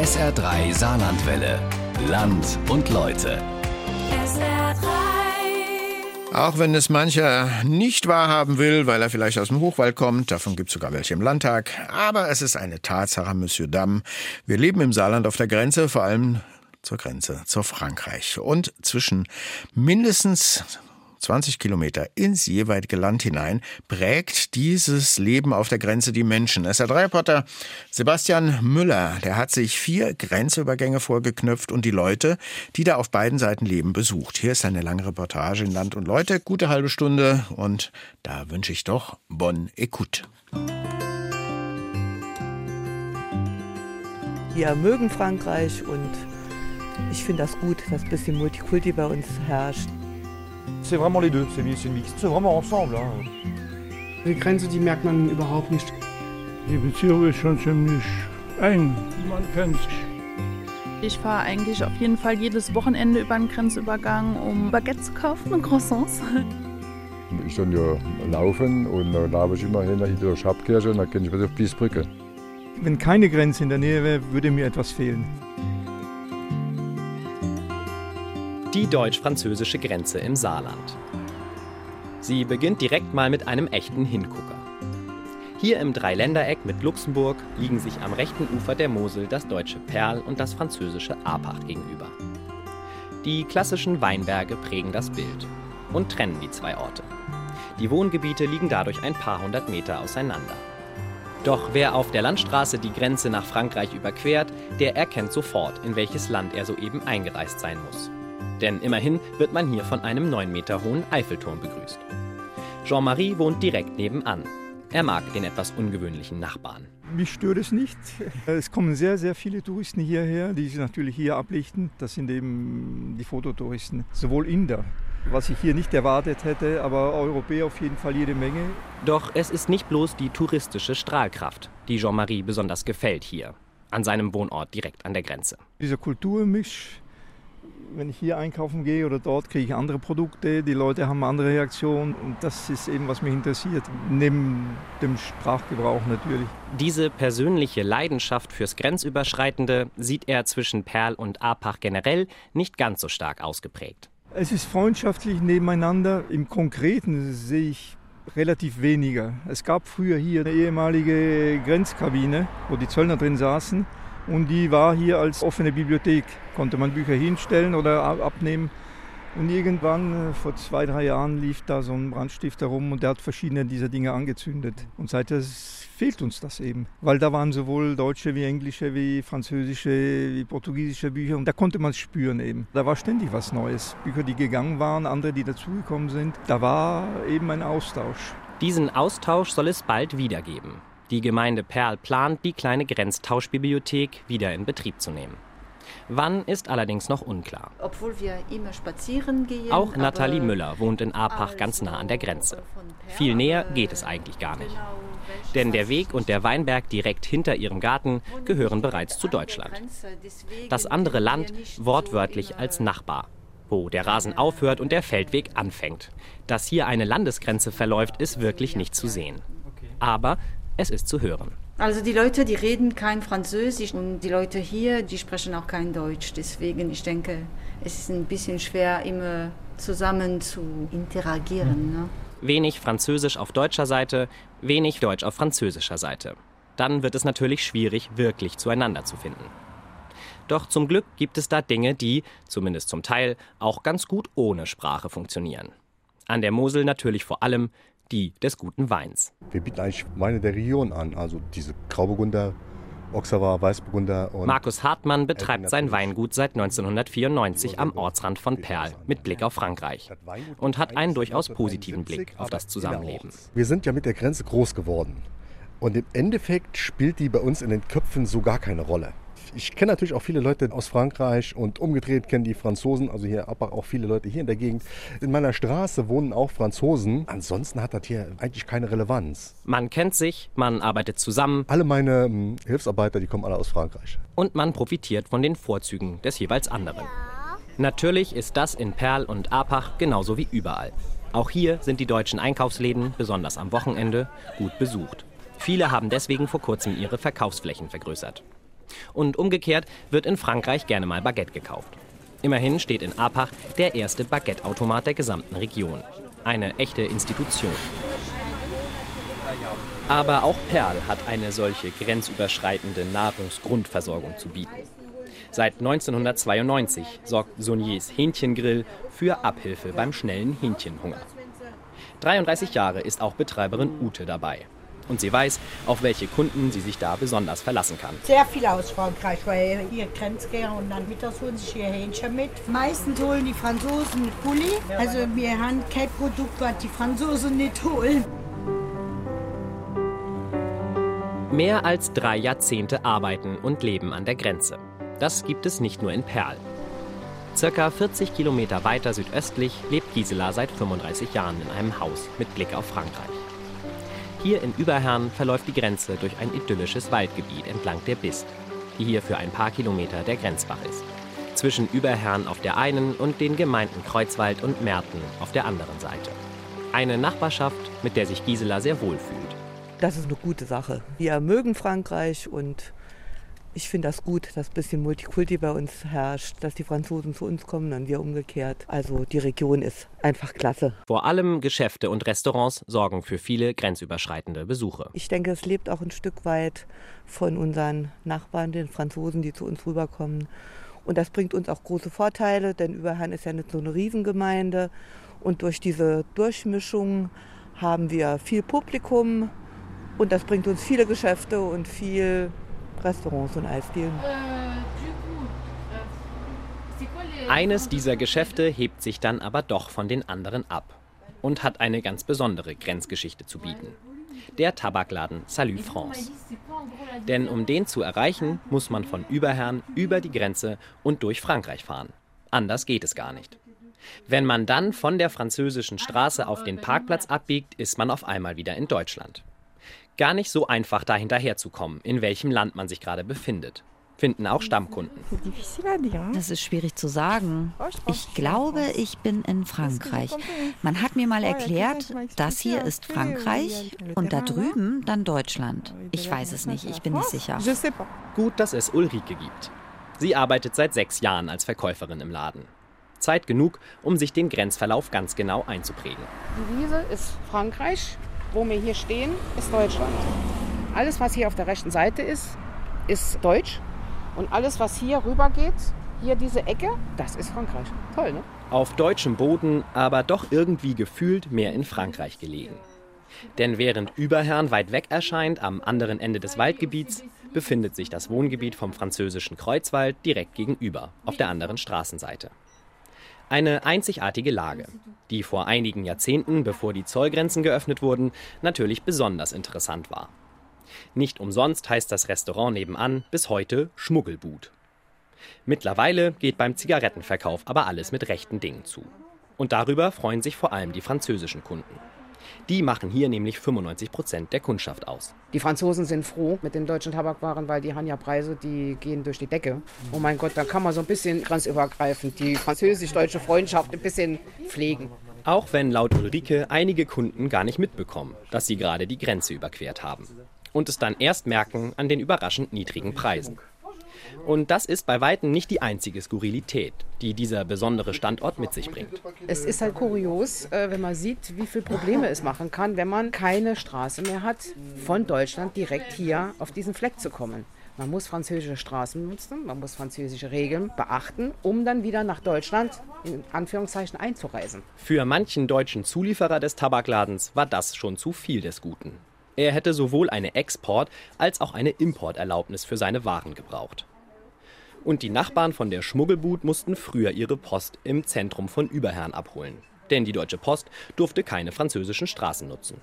SR3 Saarlandwelle. Land und Leute. SR3. Auch wenn es mancher nicht wahrhaben will, weil er vielleicht aus dem Hochwald kommt, davon gibt es sogar welche im Landtag. Aber es ist eine Tatsache, Monsieur Damm. Wir leben im Saarland auf der Grenze, vor allem zur Grenze, zur Frankreich. Und zwischen mindestens 20 Kilometer ins jeweilige Land hinein, prägt dieses Leben auf der Grenze die Menschen. SR3-Reporter Sebastian Müller, der hat sich vier Grenzübergänge vorgeknüpft und die Leute, die da auf beiden Seiten leben, besucht. Hier ist eine lange Reportage in Land und Leute, gute halbe Stunde und da wünsche ich doch Bonne Écoute. Wir mögen Frankreich und ich finde das gut, dass ein bisschen Multikulti bei uns herrscht. C'est vraiment les deux, c'est mi- c'est mixte, c'est vraiment ensemble. hein. Die Grenze, die merkt man überhaupt nicht. Die Beziehung ist schon ziemlich eng. Man kennt sich. Ich fahre eigentlich auf jeden Fall jedes Wochenende über den Grenzübergang, um Baguette zu kaufen und Croissants. Ich soll ja laufen und dann laufe ich immer hin in der Schabkirche und dann kann ich bis auf Biesbrücke. Wenn keine Grenze in der Nähe wäre, würde mir etwas fehlen. Die deutsch-französische Grenze im Saarland. Sie beginnt direkt mal mit einem echten Hingucker. Hier im Dreiländereck mit Luxemburg liegen sich am rechten Ufer der Mosel das deutsche Perl und das französische Apach gegenüber. Die klassischen Weinberge prägen das Bild und trennen die zwei Orte. Die Wohngebiete liegen dadurch ein paar hundert Meter auseinander. Doch wer auf der Landstraße die Grenze nach Frankreich überquert, der erkennt sofort, in welches Land er soeben eingereist sein muss. Denn immerhin wird man hier von einem 9 Meter hohen Eiffelturm begrüßt. Jean-Marie wohnt direkt nebenan. Er mag den etwas ungewöhnlichen Nachbarn. Mich stört es nicht. Es kommen sehr, sehr viele Touristen hierher, die sich natürlich hier ablichten. Das sind eben die Fototouristen, sowohl Inder, was ich hier nicht erwartet hätte, aber Europäer auf jeden Fall jede Menge. Doch es ist nicht bloß die touristische Strahlkraft, die Jean-Marie besonders gefällt hier, an seinem Wohnort direkt an der Grenze. Dieser Kulturmisch, wenn ich hier einkaufen gehe oder dort, kriege ich andere Produkte, die Leute haben andere Reaktionen und das ist eben, was mich interessiert, neben dem Sprachgebrauch natürlich. Diese persönliche Leidenschaft fürs Grenzüberschreitende sieht er zwischen Perl und Apach generell nicht ganz so stark ausgeprägt. Es ist freundschaftlich nebeneinander. Im Konkreten sehe ich relativ weniger. Es gab früher hier eine ehemalige Grenzkabine, wo die Zöllner drin saßen. Und die war hier als offene Bibliothek. Konnte man Bücher hinstellen oder ab- abnehmen. Und irgendwann, äh, vor zwei, drei Jahren, lief da so ein Brandstifter rum und der hat verschiedene dieser Dinge angezündet. Und seitdem fehlt uns das eben. Weil da waren sowohl deutsche wie englische, wie französische, wie portugiesische Bücher. Und da konnte man es spüren eben. Da war ständig was Neues. Bücher, die gegangen waren, andere, die dazugekommen sind. Da war eben ein Austausch. Diesen Austausch soll es bald wieder geben. Die Gemeinde Perl plant, die kleine Grenztauschbibliothek wieder in Betrieb zu nehmen. Wann ist allerdings noch unklar. Obwohl wir immer spazieren gehen. Auch Nathalie Müller wohnt in Apach ganz nah an der Grenze. Viel näher geht es eigentlich gar nicht. Denn der Weg und der Weinberg direkt hinter ihrem Garten gehören bereits zu Deutschland. Das andere Land wortwörtlich als Nachbar, wo der Rasen aufhört und der Feldweg anfängt. Dass hier eine Landesgrenze verläuft, ist wirklich nicht zu sehen. Aber es ist zu hören. Also die Leute, die reden kein Französisch und die Leute hier, die sprechen auch kein Deutsch. Deswegen, ich denke, es ist ein bisschen schwer, immer zusammen zu interagieren. Ne? Wenig Französisch auf deutscher Seite, wenig Deutsch auf französischer Seite. Dann wird es natürlich schwierig, wirklich zueinander zu finden. Doch zum Glück gibt es da Dinge, die, zumindest zum Teil, auch ganz gut ohne Sprache funktionieren. An der Mosel natürlich vor allem die des guten Weins. Wir bieten eigentlich Weine der Region an, also diese Grauburgunder, Auxerrois, Weißburgunder und Markus Hartmann betreibt sein Weingut seit 1994 am Ortsrand von Perl mit Blick auf Frankreich und hat einen durchaus positiven Blick auf das Zusammenleben. Wir sind ja mit der Grenze groß geworden. Und im Endeffekt spielt die bei uns in den Köpfen so gar keine Rolle. Ich kenne natürlich auch viele Leute aus Frankreich und umgedreht kennen die Franzosen, also hier aber auch viele Leute hier in der Gegend. In meiner Straße wohnen auch Franzosen. Ansonsten hat das hier eigentlich keine Relevanz. Man kennt sich, man arbeitet zusammen Alle meine hm, Hilfsarbeiter, die kommen alle aus Frankreich. und man profitiert von den Vorzügen des jeweils anderen. Natürlich ist das in Perl und Apach genauso wie überall. Auch hier sind die deutschen Einkaufsläden, besonders am Wochenende, gut besucht. Viele haben deswegen vor kurzem ihre Verkaufsflächen vergrößert. Und umgekehrt wird in Frankreich gerne mal Baguette gekauft. Immerhin steht in Apach der erste Baguette-Automat der gesamten Region. Eine echte Institution. Aber auch Perl hat eine solche grenzüberschreitende Nahrungsgrundversorgung zu bieten. Seit 1992 sorgt Soniers Hähnchengrill für Abhilfe beim schnellen Hähnchenhunger. 33 Jahre ist auch Betreiberin Ute dabei. Und sie weiß, auf welche Kunden sie sich da besonders verlassen kann. Sehr viele aus Frankreich, weil hier Grenzgänger und dann mittags holen sich hier Hähnchen mit. Meistens holen die Franzosen Pulli. Also wir haben kein Produkt, was die Franzosen nicht holen. Mehr als drei Jahrzehnte arbeiten und leben an der Grenze. Das gibt es nicht nur in Perl. Circa 40 Kilometer weiter südöstlich lebt Gisela seit 35 Jahren in einem Haus mit Blick auf Frankreich. Hier in Überherrn verläuft die Grenze durch ein idyllisches Waldgebiet entlang der Bist, die hier für ein paar Kilometer der Grenzbach ist. Zwischen Überherrn auf der einen und den Gemeinden Kreuzwald und Merten auf der anderen Seite. Eine Nachbarschaft, mit der sich Gisela sehr wohl fühlt. Das ist eine gute Sache. Wir mögen Frankreich und ich finde das gut, dass ein bisschen Multikulti bei uns herrscht, dass die Franzosen zu uns kommen und wir umgekehrt. Also die Region ist einfach klasse. Vor allem Geschäfte und Restaurants sorgen für viele grenzüberschreitende Besuche. Ich denke, es lebt auch ein Stück weit von unseren Nachbarn, den Franzosen, die zu uns rüberkommen. Und das bringt uns auch große Vorteile, denn Überhahn ist ja nicht so eine Riesengemeinde. Und durch diese Durchmischung haben wir viel Publikum, und das bringt uns viele Geschäfte und viel Restaurants und Eisdielen. Eines dieser Geschäfte hebt sich dann aber doch von den anderen ab und hat eine ganz besondere Grenzgeschichte zu bieten. Der Tabakladen Salut France. Denn um den zu erreichen, muss man von Überherrn über die Grenze und durch Frankreich fahren. Anders geht es gar nicht. Wenn man dann von der französischen Straße auf den Parkplatz abbiegt, ist man auf einmal wieder in Deutschland gar nicht so einfach, da hinterherzukommen, in welchem Land man sich gerade befindet. Finden auch Stammkunden. Das ist schwierig zu sagen. Ich glaube, ich bin in Frankreich. Man hat mir mal erklärt, das hier ist Frankreich und da drüben dann Deutschland. Ich weiß es nicht, ich bin nicht sicher. Gut, dass es Ulrike gibt. Sie arbeitet seit sechs Jahren als Verkäuferin im Laden. Zeit genug, um sich den Grenzverlauf ganz genau einzuprägen. Die Wiese ist Frankreich, wo wir hier stehen, ist Deutschland. Alles, was hier auf der rechten Seite ist, ist Deutsch. Und alles, was hier rüber geht, hier diese Ecke, das ist Frankreich. Toll, ne? Auf deutschem Boden, aber doch irgendwie gefühlt mehr in Frankreich gelegen. Denn während Überherrn weit weg erscheint, am anderen Ende des Waldgebiets, befindet sich das Wohngebiet vom französischen Kreuzwald direkt gegenüber, auf der anderen Straßenseite. Eine einzigartige Lage, die vor einigen Jahrzehnten, bevor die Zollgrenzen geöffnet wurden, natürlich besonders interessant war. Nicht umsonst heißt das Restaurant nebenan bis heute Schmuggelbut. Mittlerweile geht beim Zigarettenverkauf aber alles mit rechten Dingen zu. Und darüber freuen sich vor allem die französischen Kunden. Die machen hier nämlich 95 Prozent der Kundschaft aus. Die Franzosen sind froh mit den deutschen Tabakwaren, weil die haben ja Preise, die gehen durch die Decke. Oh mein Gott, da kann man so ein bisschen grenzübergreifend die französisch-deutsche Freundschaft ein bisschen pflegen. Auch wenn laut Ulrike einige Kunden gar nicht mitbekommen, dass sie gerade die Grenze überquert haben. Und es dann erst merken an den überraschend niedrigen Preisen. Und das ist bei weitem nicht die einzige Skurrilität, die dieser besondere Standort mit sich bringt. Es ist halt kurios, äh, wenn man sieht, wie viele Probleme es machen kann, wenn man keine Straße mehr hat, von Deutschland direkt hier auf diesen Fleck zu kommen. Man muss französische Straßen nutzen, man muss französische Regeln beachten, um dann wieder nach Deutschland in Anführungszeichen einzureisen. Für manchen deutschen Zulieferer des Tabakladens war das schon zu viel des Guten. Er hätte sowohl eine Export- als auch eine Importerlaubnis für seine Waren gebraucht. Und die Nachbarn von der Schmuggelbut mussten früher ihre Post im Zentrum von Überherrn abholen. Denn die Deutsche Post durfte keine französischen Straßen nutzen.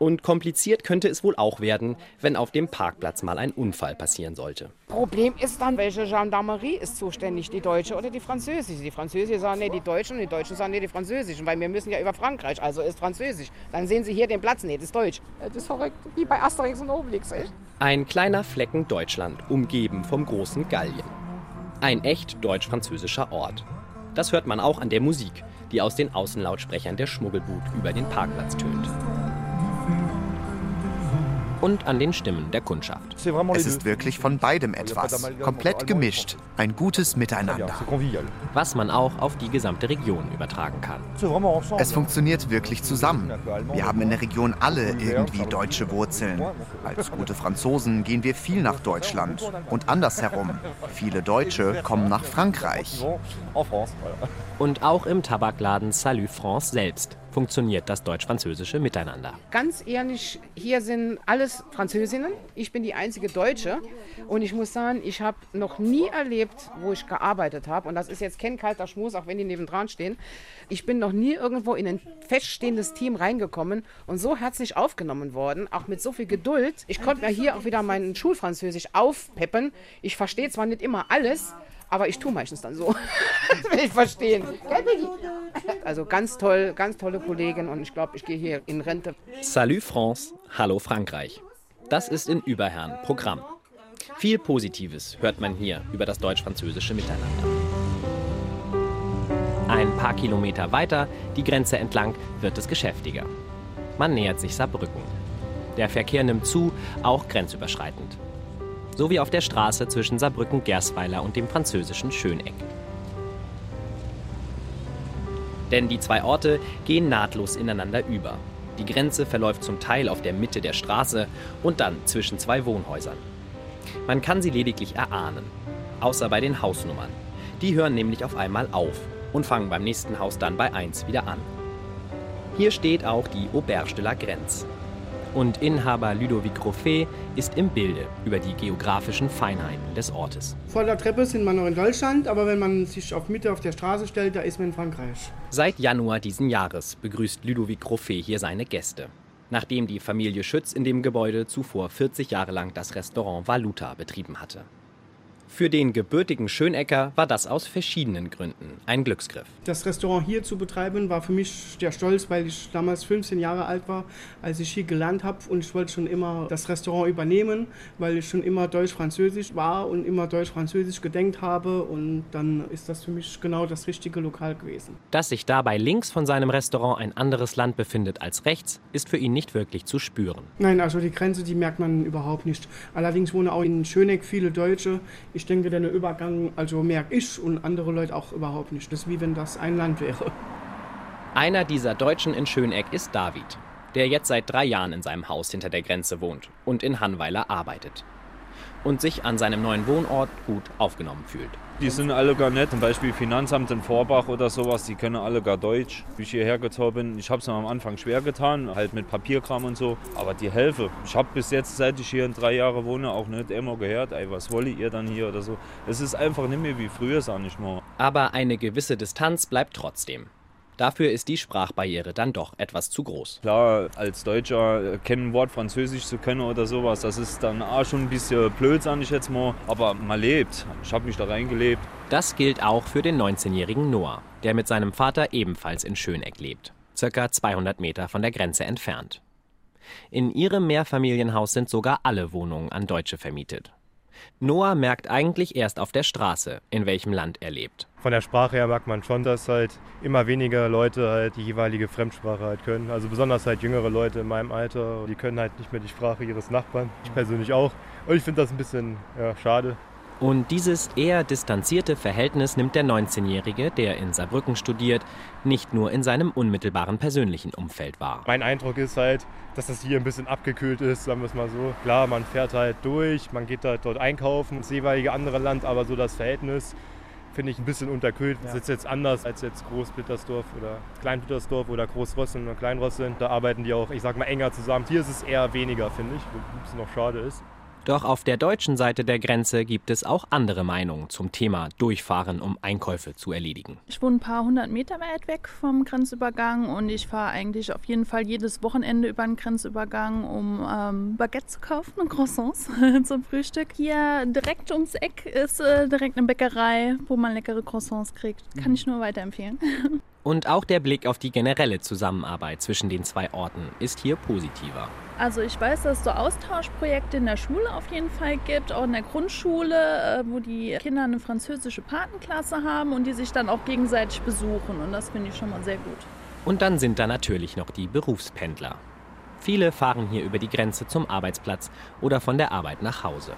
Und kompliziert könnte es wohl auch werden, wenn auf dem Parkplatz mal ein Unfall passieren sollte. Problem ist dann, welche Gendarmerie ist zuständig, die deutsche oder die französische? Die französische sagen, nee, die deutschen und die deutschen sagen, nee, die französischen, weil wir müssen ja über Frankreich, also ist französisch. Dann sehen sie hier den Platz, nee, das ist deutsch. Das ist verrückt, wie bei Asterix und Obelix, echt. Ein kleiner Flecken Deutschland, umgeben vom großen Gallien. Ein echt deutsch-französischer Ort. Das hört man auch an der Musik, die aus den Außenlautsprechern der Schmuggelbut über den Parkplatz tönt. Und an den Stimmen der Kundschaft. Es ist wirklich von beidem etwas. Komplett gemischt. Ein gutes Miteinander. Was man auch auf die gesamte Region übertragen kann. Es funktioniert wirklich zusammen. Wir haben in der Region alle irgendwie deutsche Wurzeln. Als gute Franzosen gehen wir viel nach Deutschland und andersherum. Viele Deutsche kommen nach Frankreich. Und auch im Tabakladen Salut France selbst funktioniert das deutsch-französische Miteinander. Ganz ehrlich, hier sind alles Französinnen. Ich bin die einzige Deutsche. Und ich muss sagen, ich habe noch nie erlebt, wo ich gearbeitet habe. Und das ist jetzt kein kalter Schmus, auch wenn die nebendran stehen. Ich bin noch nie irgendwo in ein feststehendes Team reingekommen und so herzlich aufgenommen worden, auch mit so viel Geduld. Ich konnte mir hier auch wieder mein Schulfranzösisch aufpeppen. Ich verstehe zwar nicht immer alles, aber ich tue meistens dann so. das will ich verstehen. Also ganz toll, ganz tolle Kollegin und ich glaube, ich gehe hier in Rente. Salut France, Hallo Frankreich. Das ist in Überherrn Programm. Viel Positives hört man hier über das deutsch-französische Miteinander. Ein paar Kilometer weiter, die Grenze entlang, wird es geschäftiger. Man nähert sich Saarbrücken. Der Verkehr nimmt zu, auch grenzüberschreitend so wie auf der Straße zwischen Saarbrücken-Gersweiler und dem französischen Schöneck. Denn die zwei Orte gehen nahtlos ineinander über. Die Grenze verläuft zum Teil auf der Mitte der Straße und dann zwischen zwei Wohnhäusern. Man kann sie lediglich erahnen, außer bei den Hausnummern. Die hören nämlich auf einmal auf und fangen beim nächsten Haus dann bei 1 wieder an. Hier steht auch die Auberge de la Grenze, und Inhaber Ludovic Roffet ist im Bilde über die geografischen Feinheiten des Ortes. Vor der Treppe sind wir noch in Deutschland, aber wenn man sich auf Mitte auf der Straße stellt, da ist man in Frankreich. Seit Januar diesen Jahres begrüßt Ludovic Roffet hier seine Gäste. Nachdem die Familie Schütz in dem Gebäude zuvor 40 Jahre lang das Restaurant Valuta betrieben hatte. Für den gebürtigen Schönecker war das aus verschiedenen Gründen ein Glücksgriff. Das Restaurant hier zu betreiben war für mich der Stolz, weil ich damals 15 Jahre alt war, als ich hier gelernt habe und ich wollte schon immer das Restaurant übernehmen, weil ich schon immer deutsch-französisch war und immer deutsch-französisch gedenkt habe und dann ist das für mich genau das richtige Lokal gewesen. Dass sich dabei links von seinem Restaurant ein anderes Land befindet als rechts, ist für ihn nicht wirklich zu spüren. Nein, also die Grenze, die merkt man überhaupt nicht. Allerdings wohnen auch in Schöneck viele Deutsche. Ich ich denke, der Übergang, also merke ich und andere Leute auch überhaupt nicht. Das ist wie wenn das ein Land wäre. Einer dieser Deutschen in Schöneck ist David, der jetzt seit drei Jahren in seinem Haus hinter der Grenze wohnt und in Hannweiler arbeitet. Und sich an seinem neuen Wohnort gut aufgenommen fühlt. Die sind alle gar nett, zum Beispiel Finanzamt in Vorbach oder sowas, die können alle gar Deutsch. Wie ich hierher gezogen bin, ich habe es am Anfang schwer getan, halt mit Papierkram und so, aber die helfen. Ich habe bis jetzt, seit ich hier in drei Jahren wohne, auch nicht immer gehört, ey, was wollt ihr dann hier oder so. Es ist einfach nicht mehr wie früher, sag ich mal. Aber eine gewisse Distanz bleibt trotzdem. Dafür ist die Sprachbarriere dann doch etwas zu groß. Klar, als Deutscher kein Wort Französisch zu können oder sowas, das ist dann auch schon ein bisschen blöd, sage ich jetzt mal. Aber man lebt. Ich habe mich da reingelebt. Das gilt auch für den 19-jährigen Noah, der mit seinem Vater ebenfalls in Schöneck lebt. Circa 200 Meter von der Grenze entfernt. In ihrem Mehrfamilienhaus sind sogar alle Wohnungen an Deutsche vermietet. Noah merkt eigentlich erst auf der Straße, in welchem Land er lebt. Von der Sprache her merkt man schon, dass halt immer weniger Leute halt die jeweilige Fremdsprache halt können. Also besonders halt jüngere Leute in meinem Alter, die können halt nicht mehr die Sprache ihres Nachbarn. Ich persönlich auch. Und ich finde das ein bisschen ja, schade. Und dieses eher distanzierte Verhältnis nimmt der 19-Jährige, der in Saarbrücken studiert, nicht nur in seinem unmittelbaren persönlichen Umfeld wahr. Mein Eindruck ist halt, dass das hier ein bisschen abgekühlt ist, sagen wir es mal so. Klar, man fährt halt durch, man geht halt dort einkaufen, das jeweilige andere Land, aber so das Verhältnis finde ich ein bisschen unterkühlt. Das ist jetzt anders als jetzt Großblittersdorf oder Kleinblittersdorf oder Großrosseln oder Kleinrosseln. Da arbeiten die auch, ich sag mal, enger zusammen. Hier ist es eher weniger, finde ich, was noch schade ist. Doch auf der deutschen Seite der Grenze gibt es auch andere Meinungen zum Thema Durchfahren, um Einkäufe zu erledigen. Ich wohne ein paar hundert Meter weit weg vom Grenzübergang und ich fahre eigentlich auf jeden Fall jedes Wochenende über den Grenzübergang, um ähm, Baguette zu kaufen und Croissants zum Frühstück. Hier direkt ums Eck ist äh, direkt eine Bäckerei, wo man leckere Croissants kriegt. Kann ich nur weiterempfehlen. Und auch der Blick auf die generelle Zusammenarbeit zwischen den zwei Orten ist hier positiver. Also ich weiß, dass es so Austauschprojekte in der Schule auf jeden Fall gibt, auch in der Grundschule, äh, wo die Kinder eine französische Patenklasse haben und die sich dann auch gegenseitig besuchen. Und das finde ich schon mal sehr gut. Und dann sind da natürlich noch die Berufspendler. Viele fahren hier über die Grenze zum Arbeitsplatz oder von der Arbeit nach Hause.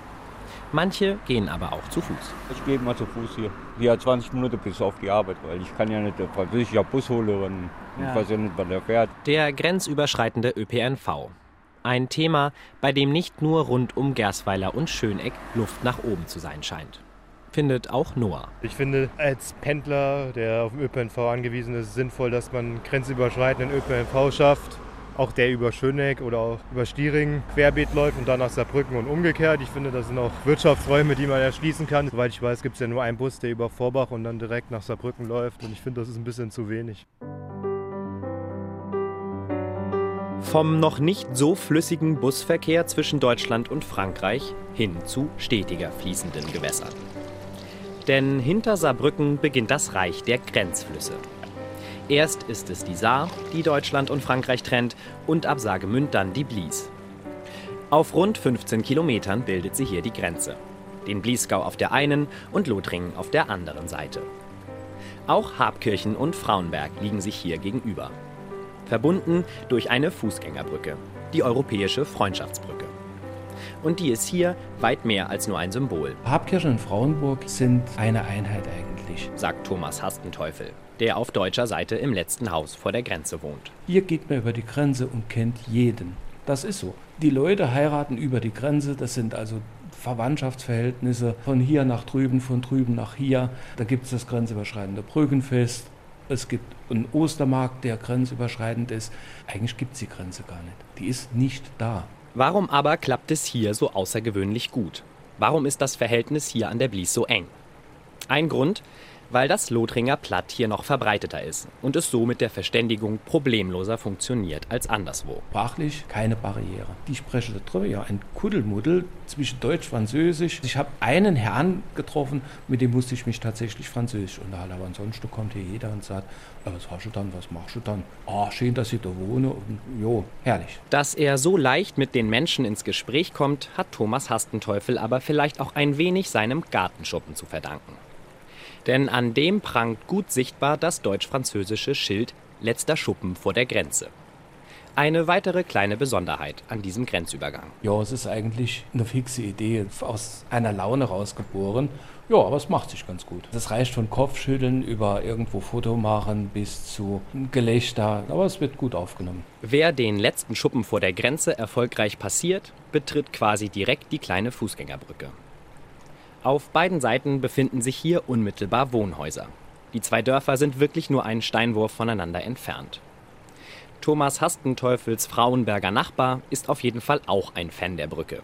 Manche gehen aber auch zu Fuß. Ich gehe mal zu Fuß hier. Hier 20 Minuten bis auf die Arbeit, weil ich kann ja nicht den französischen Bus holen und ich Ja. weiß ja nicht, wann der fährt. Der grenzüberschreitende ÖPNV. Ein Thema, bei dem nicht nur rund um Gersweiler und Schöneck Luft nach oben zu sein scheint. Findet auch Noah. Ich finde, als Pendler, der auf den ÖPNV angewiesen ist, sinnvoll, dass man grenzüberschreitenden ÖPNV schafft. Auch der über Schöneck oder auch über Stiering querbeet läuft und dann nach Saarbrücken und umgekehrt. Ich finde, das sind auch Wirtschaftsräume, die man erschließen kann. Soweit ich weiß, gibt es ja nur einen Bus, der über Vorbach und dann direkt nach Saarbrücken läuft. Und ich finde, das ist ein bisschen zu wenig. Vom noch nicht so flüssigen Busverkehr zwischen Deutschland und Frankreich hin zu stetiger fließenden Gewässern. Denn hinter Saarbrücken beginnt das Reich der Grenzflüsse. Erst ist es die Saar, die Deutschland und Frankreich trennt, und ab Saargemünd dann die Blies. Auf rund 15 Kilometern bildet sie hier die Grenze. Den Bliesgau auf der einen und Lothringen auf der anderen Seite. Auch Habkirchen und Frauenberg liegen sich hier gegenüber. Verbunden durch eine Fußgängerbrücke, die Europäische Freundschaftsbrücke. Und die ist hier weit mehr als nur ein Symbol, Habkirchen und Frauenburg sind eine Einheit eigentlich. Sagt Thomas Hastenteufel, der auf deutscher Seite im letzten Haus vor der Grenze wohnt. Hier geht man über die Grenze und kennt jeden. Das ist so. Die Leute heiraten über die Grenze, das sind also Verwandtschaftsverhältnisse von hier nach drüben, von drüben nach hier. Da gibt es das grenzüberschreitende Brückenfest. Es gibt einen Ostermarkt, der grenzüberschreitend ist. Eigentlich gibt es die Grenze gar nicht. Die ist nicht da. Warum aber klappt es hier so außergewöhnlich gut? Warum ist das Verhältnis hier an der Blies so eng? Ein Grund, weil das Lothringer Platt hier noch verbreiteter ist und es so mit der Verständigung problemloser funktioniert als anderswo. Sprachlich keine Barriere. Die sprechen darüber, ja, ein Kuddelmuddel zwischen Deutsch, Französisch. Ich habe einen Herrn getroffen, mit dem musste ich mich tatsächlich Französisch unterhalten. Aber ansonsten kommt hier jeder und sagt, "Ah, was hast du dann, was machst du dann? Ah, schön, dass ich da wohne. Und, jo, herrlich. Dass er so leicht mit den Menschen ins Gespräch kommt, hat Thomas Hastenteufel aber vielleicht auch ein wenig seinem Gartenschuppen zu verdanken. Denn an dem prangt gut sichtbar das deutsch-französische Schild Letzter Schuppen vor der Grenze. Eine weitere kleine Besonderheit an diesem Grenzübergang. Ja, es ist eigentlich eine fixe Idee, aus einer Laune rausgeboren. Ja, aber es macht sich ganz gut. Das reicht von Kopfschütteln über irgendwo Foto machen bis zu Gelächter. Aber es wird gut aufgenommen. Wer den letzten Schuppen vor der Grenze erfolgreich passiert, betritt quasi direkt die kleine Fußgängerbrücke. Auf beiden Seiten befinden sich hier unmittelbar Wohnhäuser. Die zwei Dörfer sind wirklich nur einen Steinwurf voneinander entfernt. Thomas Hastenteufels Frauenberger Nachbar ist auf jeden Fall auch ein Fan der Brücke.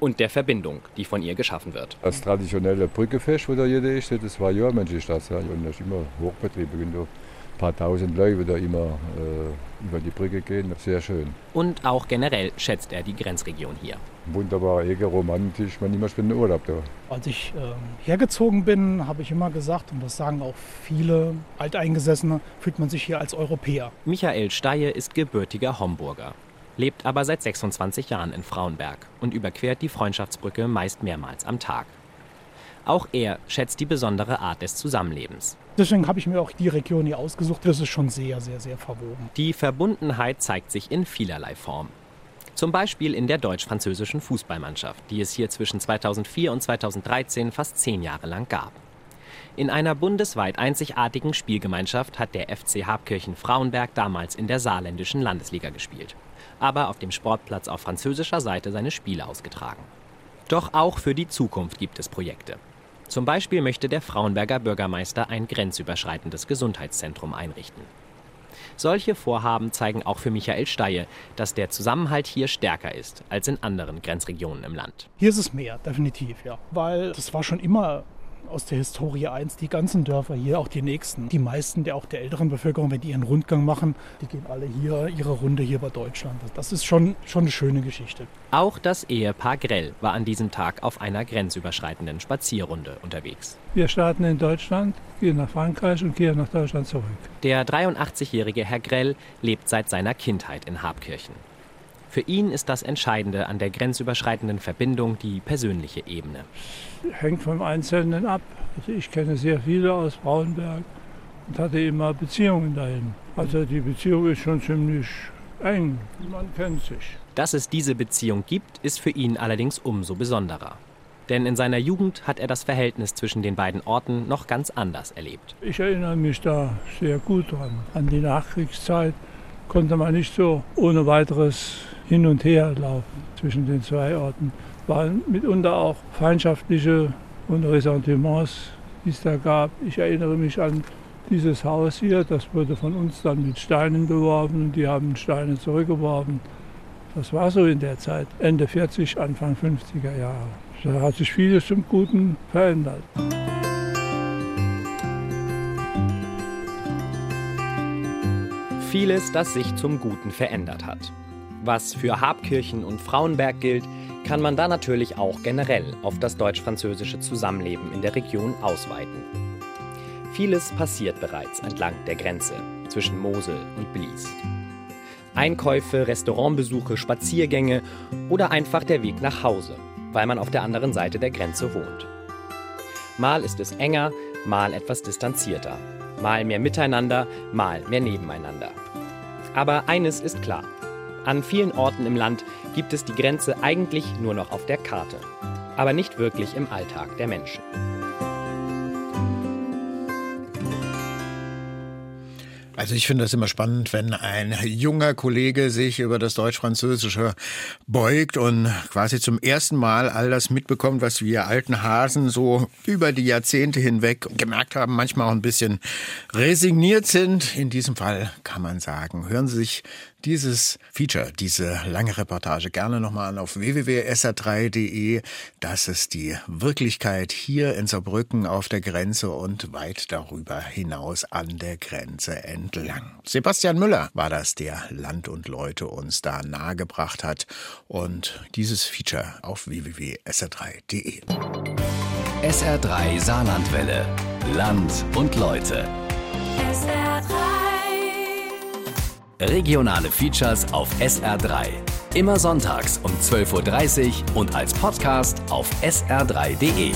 Und der Verbindung, die von ihr geschaffen wird. Das traditionelle Brückefest, wo da jeder ist, das war ja Mensch ist das. Ja. Und das ist immer hochbetrieben. Da ein paar tausend Leute, die da immer äh, über die Brücke gehen. Sehr schön. Und auch generell schätzt er die Grenzregion hier. Wunderbar, eher romantisch. Man immer schönen Urlaub da. Als ich ähm, hergezogen bin, habe ich immer gesagt, und das sagen auch viele Alteingesessene, fühlt man sich hier als Europäer. Michael Steie ist gebürtiger Homburger, lebt aber seit 26 Jahren in Frauenberg und überquert die Freundschaftsbrücke meist mehrmals am Tag. Auch er schätzt die besondere Art des Zusammenlebens. Deswegen habe ich mir auch die Region hier ausgesucht. Das ist schon sehr, sehr, sehr verwoben. Die Verbundenheit zeigt sich in vielerlei Form. Zum Beispiel in der deutsch-französischen Fußballmannschaft, die es hier zwischen 2004 und 2013 fast zehn Jahre lang gab. In einer bundesweit einzigartigen Spielgemeinschaft hat der FC Habkirchen Frauenberg damals in der saarländischen Landesliga gespielt, aber auf dem Sportplatz auf französischer Seite seine Spiele ausgetragen. Doch auch für die Zukunft gibt es Projekte. Zum Beispiel möchte der Frauenberger Bürgermeister ein grenzüberschreitendes Gesundheitszentrum einrichten. Solche Vorhaben zeigen auch für Michael Steie, dass der Zusammenhalt hier stärker ist als in anderen Grenzregionen im Land. Hier ist es mehr, definitiv, ja. Weil das war schon immer aus der Historie eins, die ganzen Dörfer hier, auch die nächsten. Die meisten der auch der älteren Bevölkerung, wenn die ihren Rundgang machen, die gehen alle hier ihre Runde hier bei Deutschland. Das ist schon, schon eine schöne Geschichte. Auch das Ehepaar Grell war an diesem Tag auf einer grenzüberschreitenden Spazierrunde unterwegs. Wir starten in Deutschland, gehen nach Frankreich und kehren nach Deutschland zurück. Der 83-jährige Herr Grell lebt seit seiner Kindheit in Habkirchen. Für ihn ist das Entscheidende an der grenzüberschreitenden Verbindung die persönliche Ebene. Hängt vom Einzelnen ab. Also ich kenne sehr viele aus Braunberg und hatte immer Beziehungen dahin. Also die Beziehung ist schon ziemlich eng, man kennt sich. Dass es diese Beziehung gibt, ist für ihn allerdings umso besonderer. Denn in seiner Jugend hat er das Verhältnis zwischen den beiden Orten noch ganz anders erlebt. Ich erinnere mich da sehr gut dran. An die Nachkriegszeit konnte man nicht so ohne weiteres hin und her laufen zwischen den zwei Orten. Waren mitunter auch feindschaftliche und Ressentiments, die es da gab. Ich erinnere mich an dieses Haus hier, das wurde von uns dann mit Steinen beworben und die haben Steine zurückgeworfen. Das war so in der Zeit, Ende 40, Anfang 50er Jahre. Da hat sich vieles zum Guten verändert. Vieles, das sich zum Guten verändert hat. Was für Habkirchen und Frauenberg gilt, kann man da natürlich auch generell auf das deutsch-französische Zusammenleben in der Region ausweiten. Vieles passiert bereits entlang der Grenze zwischen Mosel und Blies. Einkäufe, Restaurantbesuche, Spaziergänge oder einfach der Weg nach Hause, weil man auf der anderen Seite der Grenze wohnt. Mal ist es enger, mal etwas distanzierter, mal mehr miteinander, mal mehr nebeneinander. Aber eines ist klar. An vielen Orten im Land gibt es die Grenze eigentlich nur noch auf der Karte, aber nicht wirklich im Alltag der Menschen. Also ich finde das immer spannend, wenn ein junger Kollege sich über das Deutsch-Französische beugt und quasi zum ersten Mal all das mitbekommt, was wir alten Hasen so über die Jahrzehnte hinweg gemerkt haben, manchmal auch ein bisschen resigniert sind. In diesem Fall kann man sagen, hören Sie sich dieses Feature, diese lange Reportage gerne nochmal an auf www.sr3.de. Das ist die Wirklichkeit hier in Saarbrücken auf der Grenze und weit darüber hinaus an der Grenze entlang. Sebastian Müller war das, der Land und Leute uns da nahegebracht hat und dieses Feature auf www.sr3.de. SR3 Saarlandwelle. Land und Leute. SR3. Regionale Features auf SR3. Immer sonntags um 12.30 Uhr und als Podcast auf sr3.de.